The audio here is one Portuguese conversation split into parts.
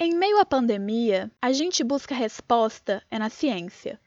Em meio à pandemia, a gente busca resposta é na ciência.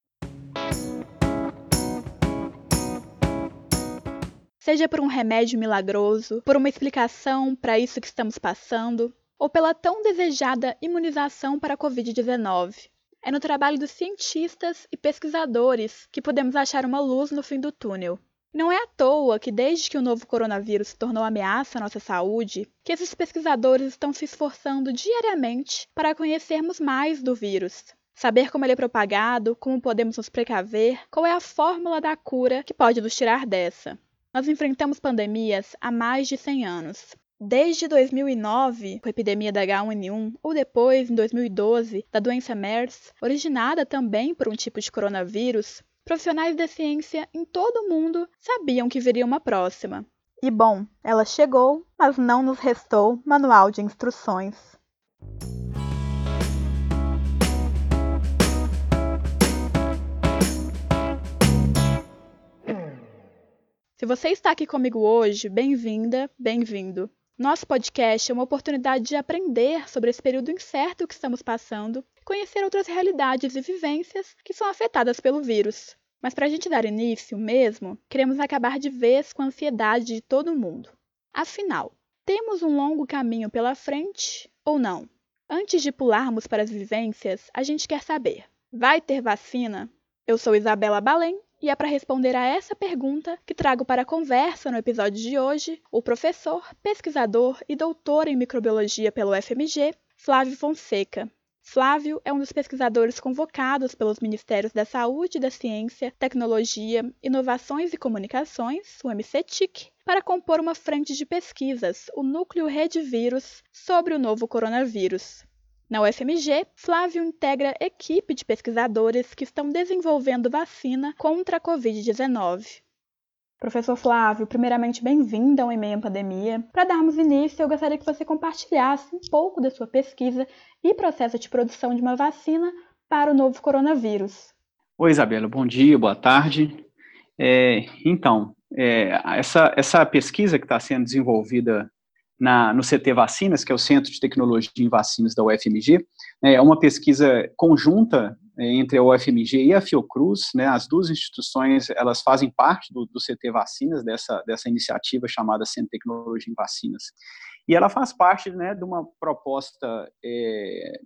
Seja por um remédio milagroso, por uma explicação para isso que estamos passando, ou pela tão desejada imunização para a Covid-19. É no trabalho dos cientistas e pesquisadores que podemos achar uma luz no fim do túnel. Não é à toa que, desde que o novo coronavírus se tornou ameaça à nossa saúde, que esses pesquisadores estão se esforçando diariamente para conhecermos mais do vírus, saber como ele é propagado, como podemos nos precaver, qual é a fórmula da cura que pode nos tirar dessa. Nós enfrentamos pandemias há mais de 100 anos. Desde 2009, com a epidemia da H1N1, ou depois, em 2012, da doença MERS, originada também por um tipo de coronavírus, profissionais da ciência em todo o mundo sabiam que viria uma próxima. E bom, ela chegou, mas não nos restou manual de instruções. Se você está aqui comigo hoje, bem-vinda, bem-vindo. Nosso podcast é uma oportunidade de aprender sobre esse período incerto que estamos passando conhecer outras realidades e vivências que são afetadas pelo vírus. Mas para a gente dar início mesmo, queremos acabar de vez com a ansiedade de todo mundo. Afinal, temos um longo caminho pela frente ou não? Antes de pularmos para as vivências, a gente quer saber: vai ter vacina? Eu sou Isabela Balém e é para responder a essa pergunta que trago para a conversa no episódio de hoje o professor, pesquisador e doutor em microbiologia pelo FMG, Flávio Fonseca, Flávio é um dos pesquisadores convocados pelos Ministérios da Saúde, da Ciência, Tecnologia, Inovações e Comunicações, o MCTIC, para compor uma frente de pesquisas, o Núcleo Rede Vírus, sobre o novo coronavírus. Na UFMG, Flávio integra equipe de pesquisadores que estão desenvolvendo vacina contra a Covid-19. Professor Flávio, primeiramente bem-vindo ao E-mail Pandemia. Para darmos início, eu gostaria que você compartilhasse um pouco da sua pesquisa e processo de produção de uma vacina para o novo coronavírus. Oi, Isabela, bom dia, boa tarde. É, então, é, essa, essa pesquisa que está sendo desenvolvida na, no CT Vacinas, que é o Centro de Tecnologia em Vacinas da UFMG, né, é uma pesquisa conjunta entre a UFMG e a Fiocruz, né, as duas instituições, elas fazem parte do, do CT Vacinas, dessa, dessa iniciativa chamada Centro de Tecnologia em Vacinas. E ela faz parte né, de uma proposta é,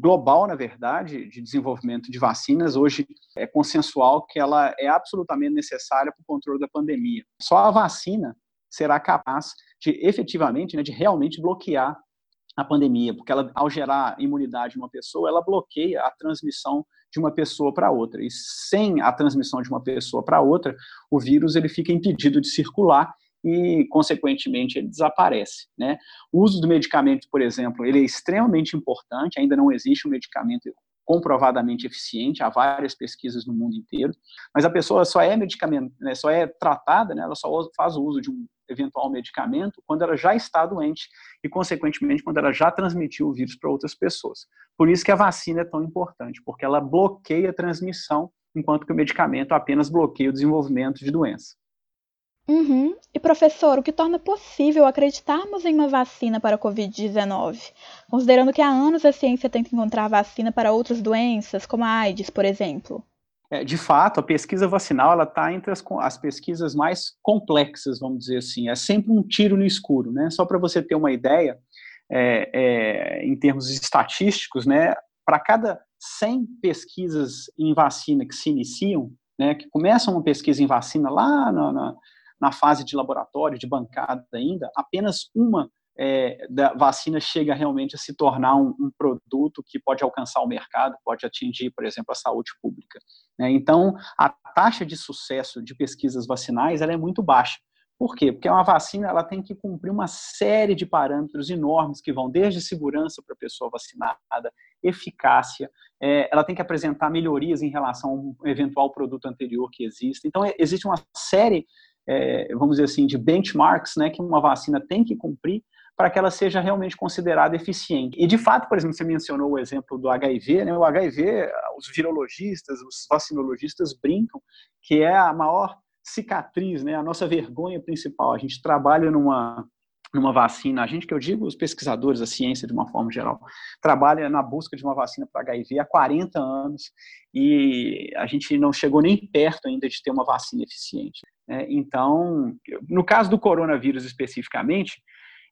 global, na verdade, de desenvolvimento de vacinas. Hoje é consensual que ela é absolutamente necessária para o controle da pandemia. Só a vacina será capaz de efetivamente, né, de realmente bloquear a pandemia, porque ela, ao gerar imunidade em uma pessoa, ela bloqueia a transmissão de uma pessoa para outra. E sem a transmissão de uma pessoa para outra, o vírus ele fica impedido de circular e, consequentemente, ele desaparece. Né? O uso do medicamento, por exemplo, ele é extremamente importante, ainda não existe um medicamento comprovadamente eficiente, há várias pesquisas no mundo inteiro, mas a pessoa só é medicamento, né, só é tratada, né, ela só faz o uso de um eventual medicamento quando ela já está doente e, consequentemente, quando ela já transmitiu o vírus para outras pessoas. Por isso que a vacina é tão importante, porque ela bloqueia a transmissão, enquanto que o medicamento apenas bloqueia o desenvolvimento de doença. Uhum. E professor, o que torna possível acreditarmos em uma vacina para a Covid-19? Considerando que há anos a ciência tenta encontrar vacina para outras doenças, como a AIDS, por exemplo. É, de fato, a pesquisa vacinal está entre as, as, pesquisas mais complexas, vamos dizer assim. É sempre um tiro no escuro, né? Só para você ter uma ideia, é, é, em termos estatísticos, né? Para cada 100 pesquisas em vacina que se iniciam, né? Que começam uma pesquisa em vacina lá na, na na fase de laboratório, de bancada ainda, apenas uma é, da vacina chega realmente a se tornar um, um, produto que pode alcançar o mercado, pode atingir, por exemplo, a saúde pública. Né? Então, a taxa de sucesso de pesquisas vacinais ela é muito baixa. Por quê? Porque uma vacina ela tem que cumprir uma série de parâmetros enormes que vão desde segurança para a pessoa vacinada, eficácia, é, ela tem que apresentar melhorias em relação a um eventual produto anterior que existe. Então, existe uma série é, vamos dizer assim, de benchmarks né, que uma vacina tem que cumprir para que ela seja realmente considerada eficiente. E, de fato, por exemplo, você mencionou o exemplo do HIV, né? o HIV, os virologistas, os vacinologistas brincam que é a maior cicatriz, né? a nossa vergonha principal. A gente trabalha numa, numa vacina, a gente que eu digo, os pesquisadores, a ciência de uma forma geral, trabalha na busca de uma vacina para HIV há 40 anos e a gente não chegou nem perto ainda de ter uma vacina eficiente. Né? Então, no caso do coronavírus especificamente,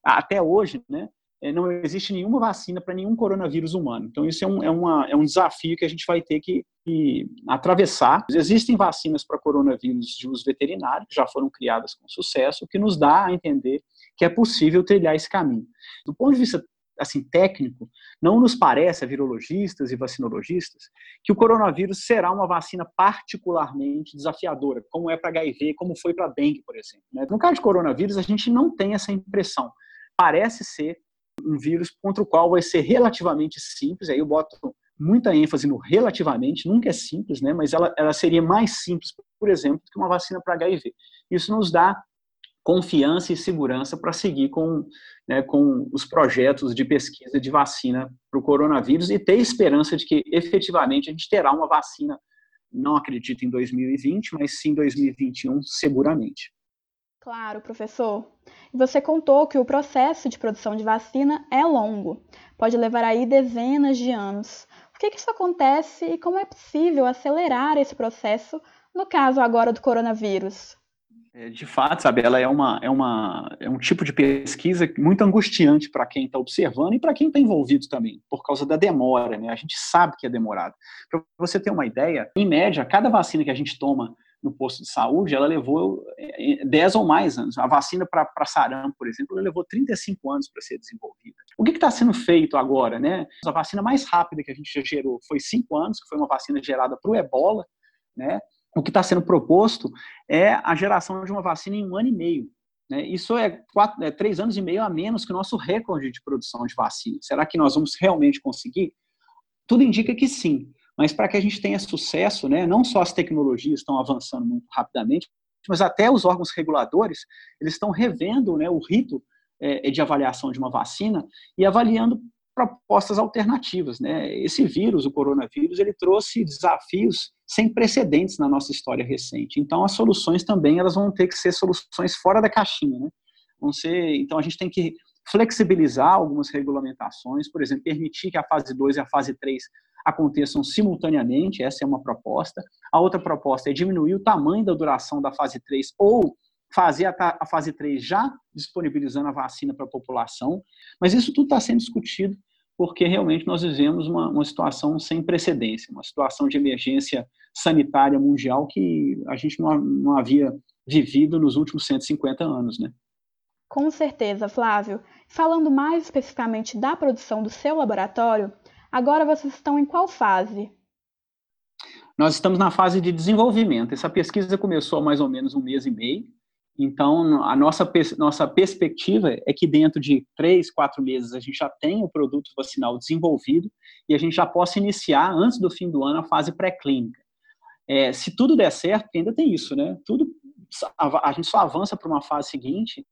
até hoje, né, é, não existe nenhuma vacina para nenhum coronavírus humano. Então, isso é um, é, uma, é um desafio que a gente vai ter que, que atravessar. Existem vacinas para coronavírus de uso veterinário, que já foram criadas com sucesso, o que nos dá a entender que é possível trilhar esse caminho. Do ponto de vista assim técnico, não nos parece a virologistas e vacinologistas que o coronavírus será uma vacina particularmente desafiadora, como é para HIV, como foi para dengue, por exemplo. Né? No caso de coronavírus, a gente não tem essa impressão. Parece ser um vírus contra o qual vai ser relativamente simples, aí eu boto muita ênfase no relativamente, nunca é simples, né, mas ela, ela seria mais simples, por exemplo, que uma vacina para HIV. Isso nos dá confiança e segurança para seguir com, né, com os projetos de pesquisa de vacina para o coronavírus e ter esperança de que efetivamente a gente terá uma vacina, não acredito em 2020, mas sim em 2021, seguramente. Claro, professor. Você contou que o processo de produção de vacina é longo, pode levar aí dezenas de anos. Por que, que isso acontece e como é possível acelerar esse processo no caso agora do coronavírus? É, de fato, sabe, ela é, uma, é, uma, é um tipo de pesquisa muito angustiante para quem está observando e para quem está envolvido também, por causa da demora, né? A gente sabe que é demorado. Para você ter uma ideia, em média, cada vacina que a gente toma no posto de saúde, ela levou 10 é, ou mais anos. A vacina para sarampo, por exemplo, levou 35 anos para ser desenvolvida. O que está sendo feito agora, né? A vacina mais rápida que a gente já gerou foi 5 anos, que foi uma vacina gerada para o ebola, né? O que está sendo proposto é a geração de uma vacina em um ano e meio. Né? Isso é, quatro, é três anos e meio a menos que o nosso recorde de produção de vacina. Será que nós vamos realmente conseguir? Tudo indica que sim. Mas para que a gente tenha sucesso, né, não só as tecnologias estão avançando muito rapidamente, mas até os órgãos reguladores, eles estão revendo né, o rito é, de avaliação de uma vacina e avaliando propostas alternativas. Né? Esse vírus, o coronavírus, ele trouxe desafios sem precedentes na nossa história recente. Então, as soluções também elas vão ter que ser soluções fora da caixinha. Né? Vão ser, então, a gente tem que flexibilizar algumas regulamentações, por exemplo, permitir que a fase 2 e a fase 3 aconteçam simultaneamente, essa é uma proposta. A outra proposta é diminuir o tamanho da duração da fase 3 ou fazer a, a fase 3 já disponibilizando a vacina para a população, mas isso tudo está sendo discutido porque realmente nós vivemos uma, uma situação sem precedência, uma situação de emergência sanitária mundial que a gente não, não havia vivido nos últimos 150 anos, né? Com certeza, Flávio. Falando mais especificamente da produção do seu laboratório, agora vocês estão em qual fase? Nós estamos na fase de desenvolvimento. Essa pesquisa começou há mais ou menos um mês e meio. Então, a nossa, nossa perspectiva é que dentro de três, quatro meses a gente já tenha o produto vacinal desenvolvido e a gente já possa iniciar, antes do fim do ano, a fase pré-clínica. É, se tudo der certo, ainda tem isso, né? Tudo, a, a gente só avança para uma fase seguinte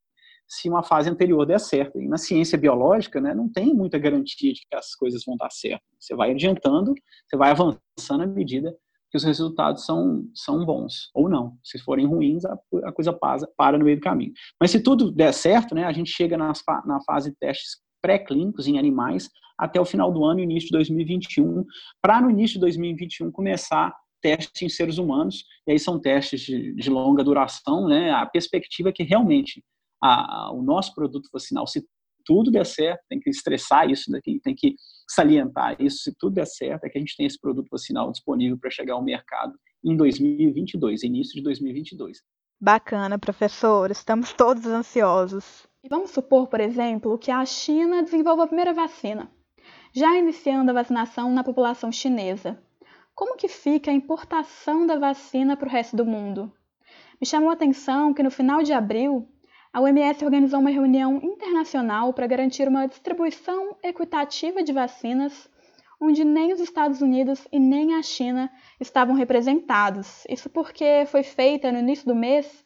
se uma fase anterior der certo. E na ciência biológica, né, não tem muita garantia de que as coisas vão dar certo. Você vai adiantando, você vai avançando à medida que os resultados são, são bons, ou não. Se forem ruins, a, a coisa pasa, para no meio do caminho. Mas se tudo der certo, né, a gente chega nas, na fase de testes pré-clínicos em animais até o final do ano, início de 2021, para no início de 2021 começar testes em seres humanos, e aí são testes de, de longa duração, né? A perspectiva é que realmente a, a, o nosso produto vacinal, se tudo der certo, tem que estressar isso, né? tem que salientar isso, se tudo der certo, é que a gente tem esse produto vacinal disponível para chegar ao mercado em 2022, início de 2022. Bacana, professor, estamos todos ansiosos. E vamos supor, por exemplo, que a China desenvolva a primeira vacina, já iniciando a vacinação na população chinesa. Como que fica a importação da vacina para o resto do mundo? Me chamou a atenção que no final de abril, a OMS organizou uma reunião internacional para garantir uma distribuição equitativa de vacinas, onde nem os Estados Unidos e nem a China estavam representados. Isso porque foi feita no início do mês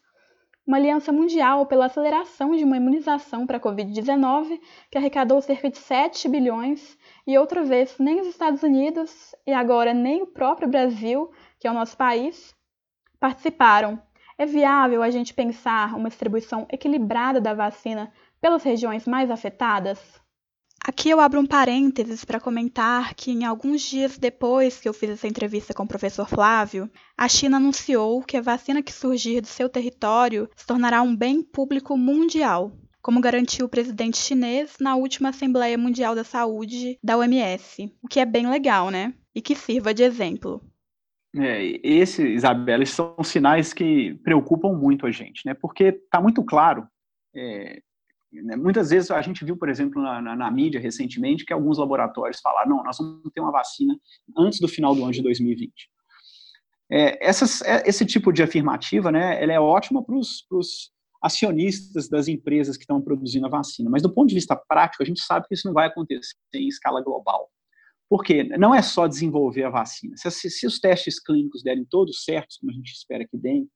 uma aliança mundial pela aceleração de uma imunização para a Covid-19, que arrecadou cerca de 7 bilhões, e outra vez nem os Estados Unidos e agora nem o próprio Brasil, que é o nosso país, participaram. É viável a gente pensar uma distribuição equilibrada da vacina pelas regiões mais afetadas? Aqui eu abro um parênteses para comentar que, em alguns dias depois que eu fiz essa entrevista com o professor Flávio, a China anunciou que a vacina que surgir do seu território se tornará um bem público mundial, como garantiu o presidente chinês na última Assembleia Mundial da Saúde da OMS, o que é bem legal, né? E que sirva de exemplo. É, esse, Isabela, são sinais que preocupam muito a gente, né? Porque está muito claro é, né? Muitas vezes a gente viu, por exemplo, na, na, na, mídia recentemente, que alguns laboratórios falaram: não, nós vamos ter uma vacina antes do final do ano de 2020. É, essas, é, esse tipo de afirmativa, né, ela é ótima para os acionistas das empresas que estão produzindo a vacina, mas do ponto de vista prático, a gente sabe que isso não vai acontecer em escala global. Porque não é só desenvolver a vacina. Se, se os testes clínicos derem todos certos, como a gente espera que deem,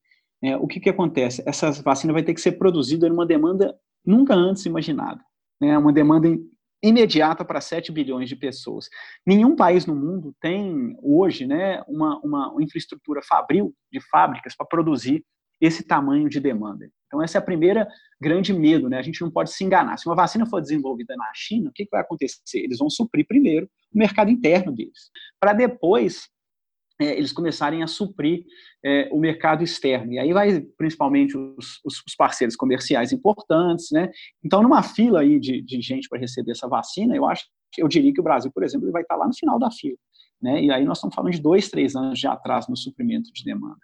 é, o que, que acontece? Essa vacina vai ter que ser produzida numa demanda nunca antes imaginada. Né? Uma demanda imediata para 7 bilhões de pessoas. Nenhum país no mundo tem hoje né, uma, uma infraestrutura fabril de fábricas para produzir esse tamanho de demanda. Então, essa é a primeira grande medo, né? A gente não pode se enganar. Se uma vacina for desenvolvida na China, o que, que vai acontecer? Eles vão suprir primeiro o mercado interno deles, para depois é, eles começarem a suprir é, o mercado externo. E aí vai principalmente os, os, parceiros comerciais importantes, né? Então, numa fila aí de, de gente para receber essa vacina, eu acho, eu diria que o Brasil, por exemplo, ele vai estar lá no final da fila, né? E aí nós estamos falando de dois, três anos de atraso no suprimento de demanda.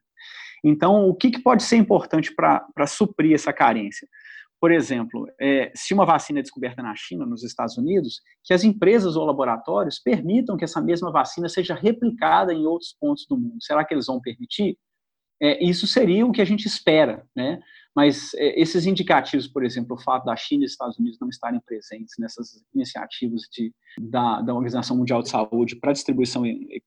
Então, o que, que pode ser importante para suprir essa carência? por exemplo, é, se uma vacina é descoberta na China, nos Estados Unidos, que as empresas ou laboratórios permitam que essa mesma vacina seja replicada em outros pontos do mundo. Será que eles vão permitir? É, isso seria o que a gente espera, né? Mas é, esses indicativos, por exemplo, o fato da China e dos Estados Unidos não estarem presentes nessas iniciativas de, da, da Organização Mundial de Saúde para distribuição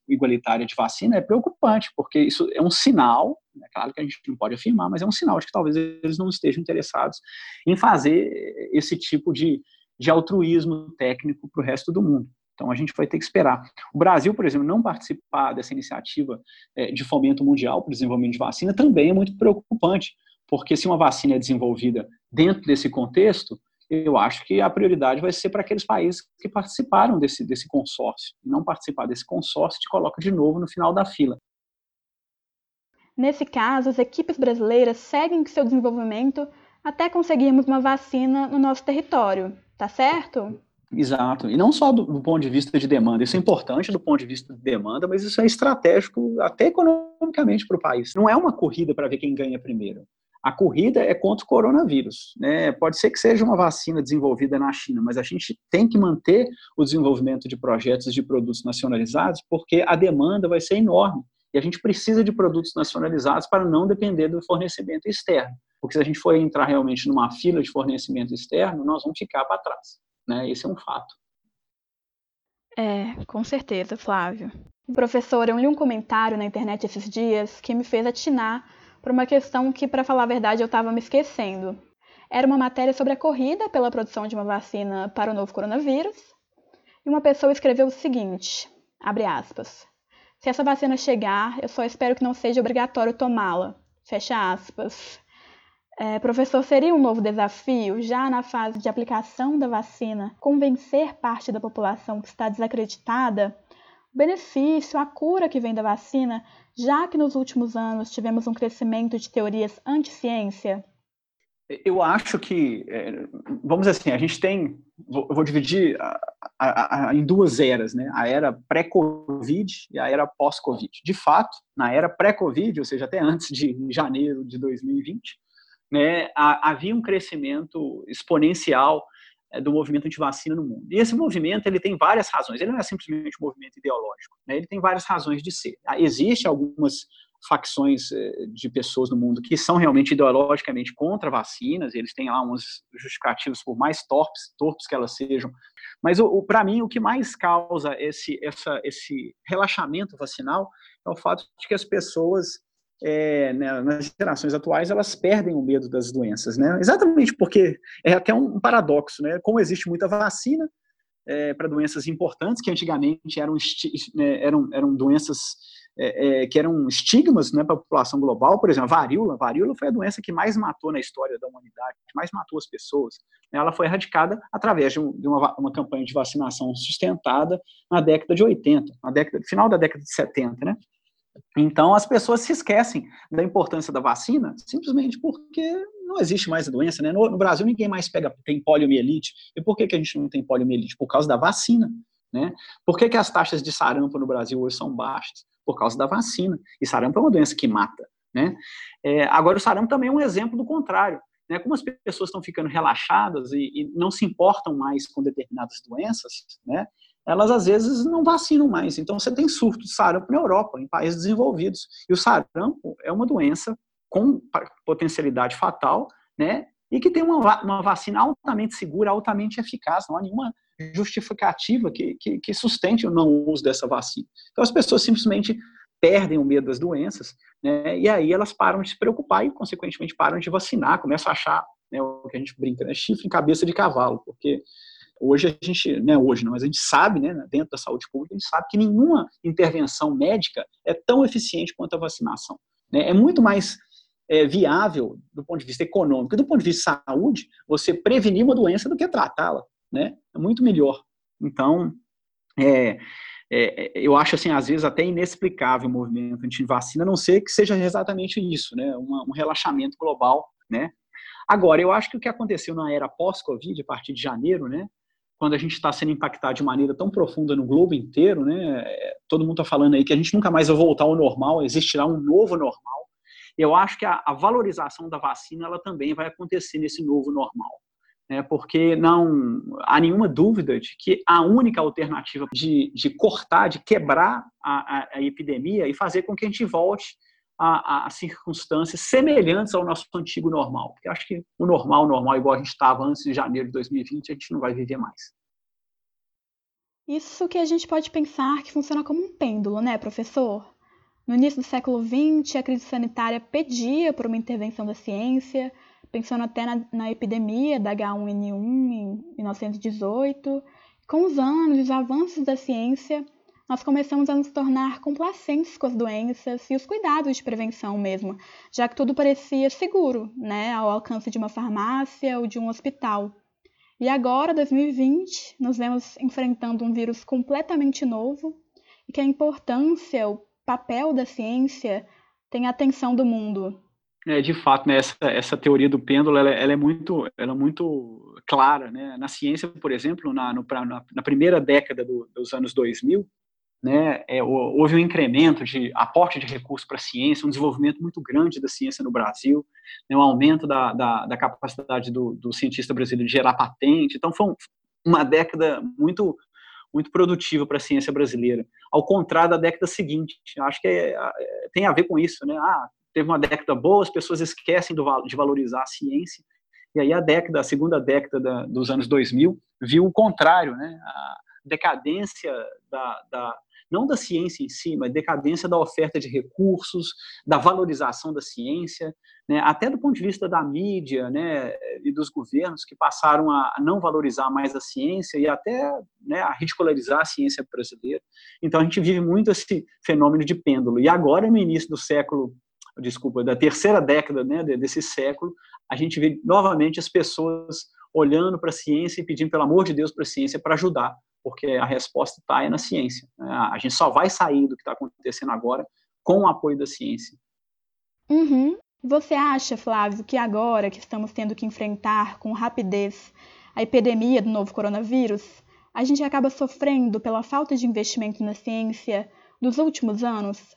igualitária de vacina é preocupante, porque isso é um sinal, é claro que a gente não pode afirmar, mas é um sinal de que talvez eles não estejam interessados em fazer esse tipo de, de altruísmo técnico para o resto do mundo. Então a gente vai ter que esperar. O Brasil, por exemplo, não participar dessa iniciativa é, de fomento mundial para o desenvolvimento de vacina também é muito preocupante, porque se uma vacina é desenvolvida dentro desse contexto, eu acho que a prioridade vai ser para aqueles países que participaram desse, desse consórcio. Não participar desse consórcio te coloca de novo no final da fila. Nesse caso, as equipes brasileiras seguem seu desenvolvimento até conseguirmos uma vacina no nosso território, tá certo? Exato. E não só do, do, ponto de vista de demanda, isso é importante do ponto de vista de demanda, mas isso é estratégico até economicamente para o país. Não é uma corrida para ver quem ganha primeiro. A corrida é contra o coronavírus. Né? Pode ser que seja uma vacina desenvolvida na China, mas a gente tem que manter o desenvolvimento de projetos de produtos nacionalizados, porque a demanda vai ser enorme. E a gente precisa de produtos nacionalizados para não depender do fornecimento externo. Porque se a gente for entrar realmente numa fila de fornecimento externo, nós vamos ficar para trás. Né? Esse é um fato. É, com certeza, Flávio. Professor, eu li um comentário na internet esses dias que me fez atinar por uma questão que, para falar a verdade, eu estava me esquecendo. Era uma matéria sobre a corrida pela produção de uma vacina para o novo coronavírus. E uma pessoa escreveu o seguinte: abre aspas. Se essa vacina chegar, eu só espero que não seja obrigatório tomá-la. Fecha aspas. É, professor, seria um novo desafio, já na fase de aplicação da vacina, convencer parte da população que está desacreditada benefício, a cura que vem da vacina, já que nos últimos anos tivemos um crescimento de teorias anti-ciência? Eu acho que, é, vamos dizer assim, a gente tem, eu vou dividir em duas eras, né? A era pré-Covid e a era pós-Covid. De fato, na era pré-Covid, ou seja, até antes de janeiro de 2020, né, havia um crescimento exponencial do movimento anti-vacina no mundo. E esse movimento ele tem várias razões. Ele não é simplesmente um movimento ideológico. Né? Ele tem várias razões de ser. Ah, Existem algumas facções é, de pessoas no mundo que são realmente ideologicamente contra vacinas. Eles têm lá uns justificativos por mais torpes, torpes que elas sejam. Mas para mim o que mais causa esse essa, esse relaxamento vacinal é o fato de que as pessoas é, né, nas gerações atuais, elas perdem o medo das doenças, né? Exatamente porque é até um paradoxo, né? Como existe muita vacina é, para doenças importantes, que antigamente eram, né, eram, eram doenças é, é, que eram estigmas né, para a população global, por exemplo, a varíola. A varíola foi a doença que mais matou na história da humanidade, que mais matou as pessoas. Ela foi erradicada através de, um, de uma, uma, campanha de vacinação sustentada na década de 80, na década, final da década de 70, né? Então, as pessoas se esquecem da importância da vacina simplesmente porque não existe mais a doença, né? No, no Brasil, ninguém mais pega, tem poliomielite. E por que, que a gente não tem poliomielite? Por causa da vacina. Né? Por que, que as taxas de sarampo no Brasil hoje são baixas? Por causa da vacina. E sarampo é uma doença que mata. Né? É, agora, o sarampo também é um exemplo do contrário. Né? Como as pessoas estão ficando relaxadas e, e não se importam mais com determinadas doenças, né? Elas às vezes não vacinam mais. Então, você tem surto de sarampo na Europa, em países desenvolvidos. E o sarampo é uma doença com potencialidade fatal, né? E que tem uma, uma vacina altamente segura, altamente eficaz. Não há nenhuma justificativa que, que, que sustente o não uso dessa vacina. Então, as pessoas simplesmente perdem o medo das doenças, né, e aí elas param de se preocupar e, consequentemente, param de vacinar, começam a achar né, o que a gente brinca, né, chifre em cabeça de cavalo, porque hoje a gente, né, hoje não, mas a gente sabe, né, dentro da saúde pública, a gente sabe que nenhuma intervenção médica é tão eficiente quanto a vacinação. Né, é muito mais é, viável do ponto de vista econômico, do ponto de vista de saúde, você prevenir uma doença do que tratá-la né? É muito melhor. Então, é, é, eu acho assim, às vezes até inexplicável o movimento anti-vacina, a não ser que seja exatamente isso, né? Um relaxamento global, né? Agora, eu acho que o que aconteceu na era pós-Covid, a partir de janeiro, né? Quando a gente está sendo impactado de maneira tão profunda no globo inteiro, né? Todo mundo está falando aí que a gente nunca mais vai voltar ao normal, existirá um novo normal. Eu acho que a, a valorização da vacina ela também vai acontecer nesse novo normal né, porque não há nenhuma dúvida de que a única alternativa de, de cortar, de quebrar a, a, a, epidemia e fazer com que a gente volte a, a, circunstâncias semelhantes ao nosso antigo normal. Porque acho que o normal, normal, igual a gente estava antes de janeiro de 2020, a gente não vai viver mais. Isso que a gente pode pensar que funciona como um pêndulo, né, professor? No início do século XX, a crise sanitária pedia por uma intervenção da ciência, pensando até na, na epidemia da H1N1 em 1918. Com os anos os avanços da ciência, nós começamos a nos tornar complacentes com as doenças e os cuidados de prevenção mesmo, já que tudo parecia seguro, né, ao alcance de uma farmácia ou de um hospital. E agora, 2020, nos vemos enfrentando um vírus completamente novo e que a importância, o papel da ciência tem a atenção do mundo. É, de fato, né, essa, essa teoria do pêndulo ela, ela, é muito, ela é muito clara. Né? Na ciência, por exemplo, na, no, na, na primeira década do, dos anos 2000, né, é, houve um incremento de aporte de recursos para a ciência, um desenvolvimento muito grande da ciência no Brasil, né, um aumento da, da, da capacidade do, do, cientista brasileiro de gerar patente. Então, foi um, uma década muito muito produtiva para a ciência brasileira, ao contrário da década seguinte. Acho que é, é, tem a ver com isso, né? Ah, teve uma década boa, as pessoas esquecem do, de valorizar a ciência, e aí a década, a segunda década da, dos anos 2000, viu o contrário, né? A decadência da, da, não da ciência em si, mas decadência da oferta de recursos, da valorização da ciência, né? até do ponto de vista da mídia né? e dos governos que passaram a não valorizar mais a ciência e até né, a ridicularizar a ciência brasileira. Então a gente vive muito esse fenômeno de pêndulo. E agora, no início do século desculpa, da terceira década né, desse século, a gente vê novamente as pessoas olhando para a ciência e pedindo, pelo amor de Deus, para a ciência para ajudar, porque a resposta está na ciência. Né? A gente só vai sair do que está acontecendo agora com o apoio da ciência. Uhum. Você acha, Flávio, que agora que estamos tendo que enfrentar com rapidez a epidemia do novo coronavírus, a gente acaba sofrendo pela falta de investimento na ciência dos últimos anos?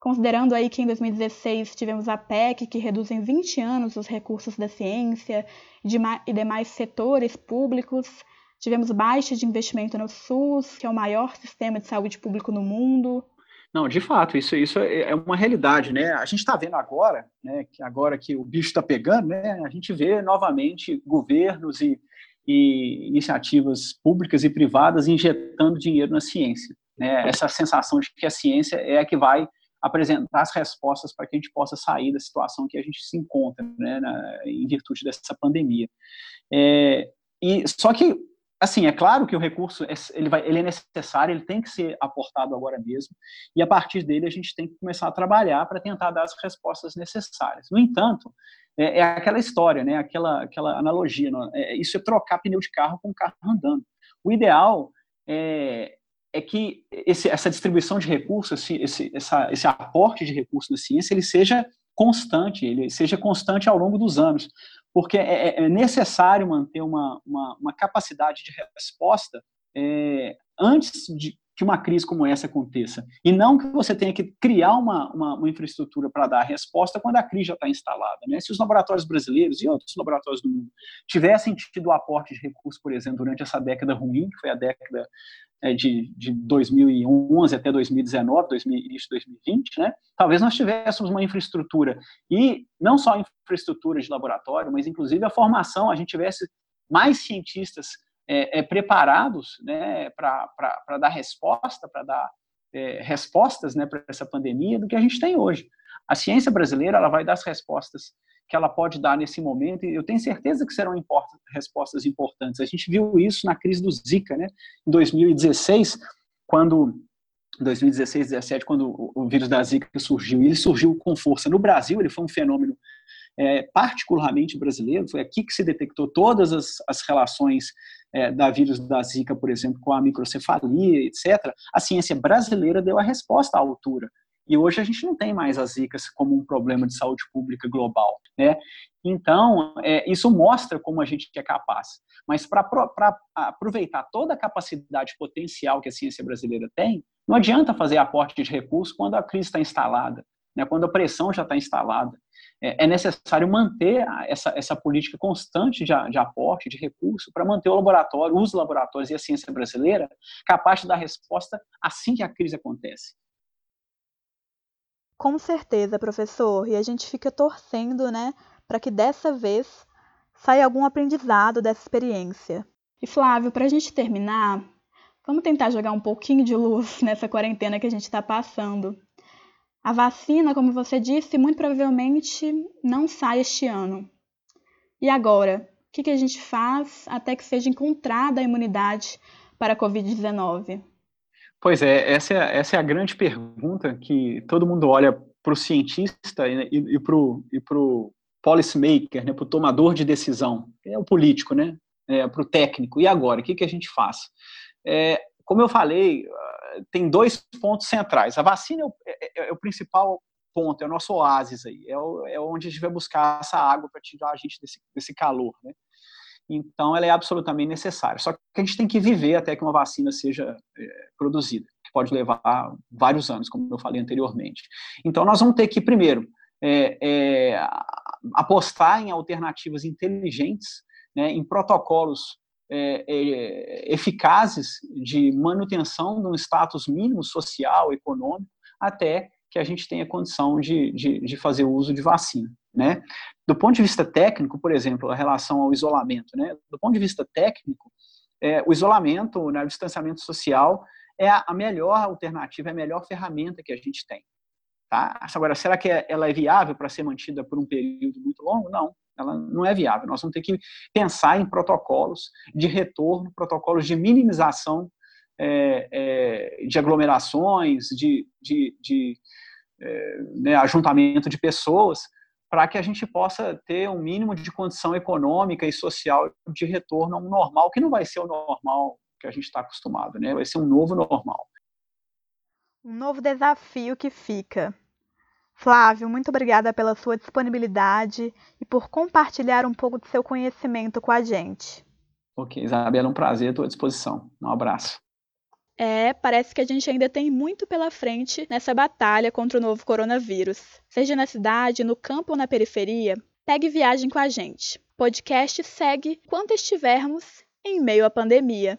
Considerando aí que em 2016 tivemos a PEC, que reduz em 20 anos os recursos da ciência e demais setores públicos, tivemos baixa de investimento no SUS, que é o maior sistema de saúde público no mundo. Não, de fato, isso, isso é, é uma realidade, né? A gente está vendo agora, né, que agora que o bicho está pegando, né, a gente vê novamente governos e, e iniciativas públicas e privadas injetando dinheiro na ciência. Né? Essa sensação de que a ciência é a que vai apresentar as respostas para que a gente possa sair da situação que a gente se encontra, né, na, em virtude dessa pandemia. É, e só que assim, é claro que o recurso é, ele, vai, ele é necessário, ele tem que ser aportado agora mesmo, e a partir dele a gente tem que começar a trabalhar para tentar dar as respostas necessárias. No entanto, é, é aquela história, né, aquela, aquela analogia, é, isso é trocar pneu de carro com carro andando. O ideal é, é que esse, essa distribuição de recursos, esse, esse, essa, esse aporte de recursos na ciência, ele seja constante, ele seja constante ao longo dos anos, porque é, é, é necessário manter uma, uma, uma, capacidade de resposta é, antes de que uma crise como essa aconteça, e não que você tenha que criar uma, uma, uma infraestrutura para dar a resposta quando a crise já está instalada. Né? Se os laboratórios brasileiros e outros laboratórios do mundo tivessem tido o aporte de recursos, por exemplo, durante essa década ruim, que foi a década é, de, de 2011 até 2019, 2000, início de 2020, né? Talvez nós tivéssemos uma infraestrutura e não só infraestrutura de laboratório, mas inclusive a formação, a gente tivesse mais cientistas é, é, preparados, né, para dar resposta, para dar é, respostas, né, para essa pandemia do que a gente tem hoje. A ciência brasileira ela vai dar as respostas que ela pode dar nesse momento, e eu tenho certeza que serão import respostas importantes. A gente viu isso na crise do Zika, né? Em 2016, quando 2016, 2017, quando o, vírus da Zika surgiu, e ele surgiu com força no Brasil, ele foi um fenômeno é, particularmente brasileiro, foi aqui que se detectou todas as, as relações é, da vírus da Zika, por exemplo, com a microcefalia, etc. A ciência brasileira deu a resposta à altura. E hoje a gente não tem mais as zicas como um problema de saúde pública global, né? Então, é, isso mostra como a gente é capaz. Mas para aproveitar toda a capacidade potencial que a ciência brasileira tem, não adianta fazer aporte de recursos quando a crise está instalada, né? quando a pressão já está instalada. É, é necessário manter essa, essa política constante de, de aporte de recurso para manter o laboratório, os laboratórios e a ciência brasileira capaz de dar resposta assim que a crise acontece. Com certeza, professor, e a gente fica torcendo, né, para que dessa vez saia algum aprendizado dessa experiência. E Flávio, para a gente terminar, vamos tentar jogar um pouquinho de luz nessa quarentena que a gente está passando. A vacina, como você disse, muito provavelmente não sai este ano. E agora? O que, que a gente faz até que seja encontrada a imunidade para a Covid-19? Pois é, essa é, essa é a grande pergunta que todo mundo olha para o cientista e, e, e para o policymaker, né, para o tomador de decisão, é o político, né, é, para o técnico. E agora, o que, que a gente faz? É, como eu falei, tem dois pontos centrais. A vacina é o, é, é, é o principal ponto, é o nosso oásis aí, é, o, é onde a gente vai buscar essa água para tirar a gente desse, desse calor, né? Então, ela é absolutamente necessária. Só que a gente tem que viver até que uma vacina seja é, produzida, que pode levar vários anos, como eu falei anteriormente. Então, nós vamos ter que, primeiro, é, é, apostar em alternativas inteligentes, né, em protocolos é, é, eficazes de manutenção de um status mínimo social, econômico, até que a gente tenha condição de, de, de fazer uso de vacina. Né? Do ponto de vista técnico, por exemplo, a relação ao isolamento, né? do ponto de vista técnico, é, o isolamento, né, o distanciamento social é a, a, melhor alternativa, é a melhor ferramenta que a gente tem. Tá? Agora, será que é, ela é viável para ser mantida por um período muito longo? Não, ela não é viável. Nós vamos ter que pensar em protocolos de retorno, protocolos de minimização é, é, de aglomerações, de, de, de é, né, ajuntamento de pessoas, para que a gente possa ter um mínimo de condição econômica e social de retorno a um normal, que não vai ser o normal que a gente está acostumado, né? vai ser um novo normal. Um novo desafio que fica. Flávio, muito obrigada pela sua disponibilidade e por compartilhar um pouco do seu conhecimento com a gente. Ok, Isabela, é um prazer, estou à disposição. Um abraço. É, parece que a gente ainda tem muito pela frente nessa batalha contra o novo coronavírus. Seja na cidade, no campo ou na periferia, pegue viagem com a gente. O podcast segue quando estivermos em meio à pandemia.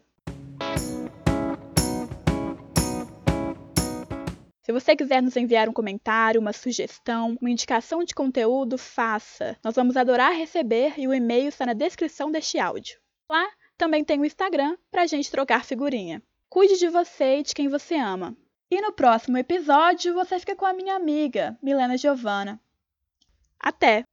Se você quiser nos enviar um comentário, uma sugestão, uma indicação de conteúdo, faça. Nós vamos adorar receber e o e-mail está na descrição deste áudio. Lá também tem o Instagram para a gente trocar figurinha. Cuide de você e de quem você ama. E no próximo episódio você fica com a minha amiga, Milena Giovana. Até!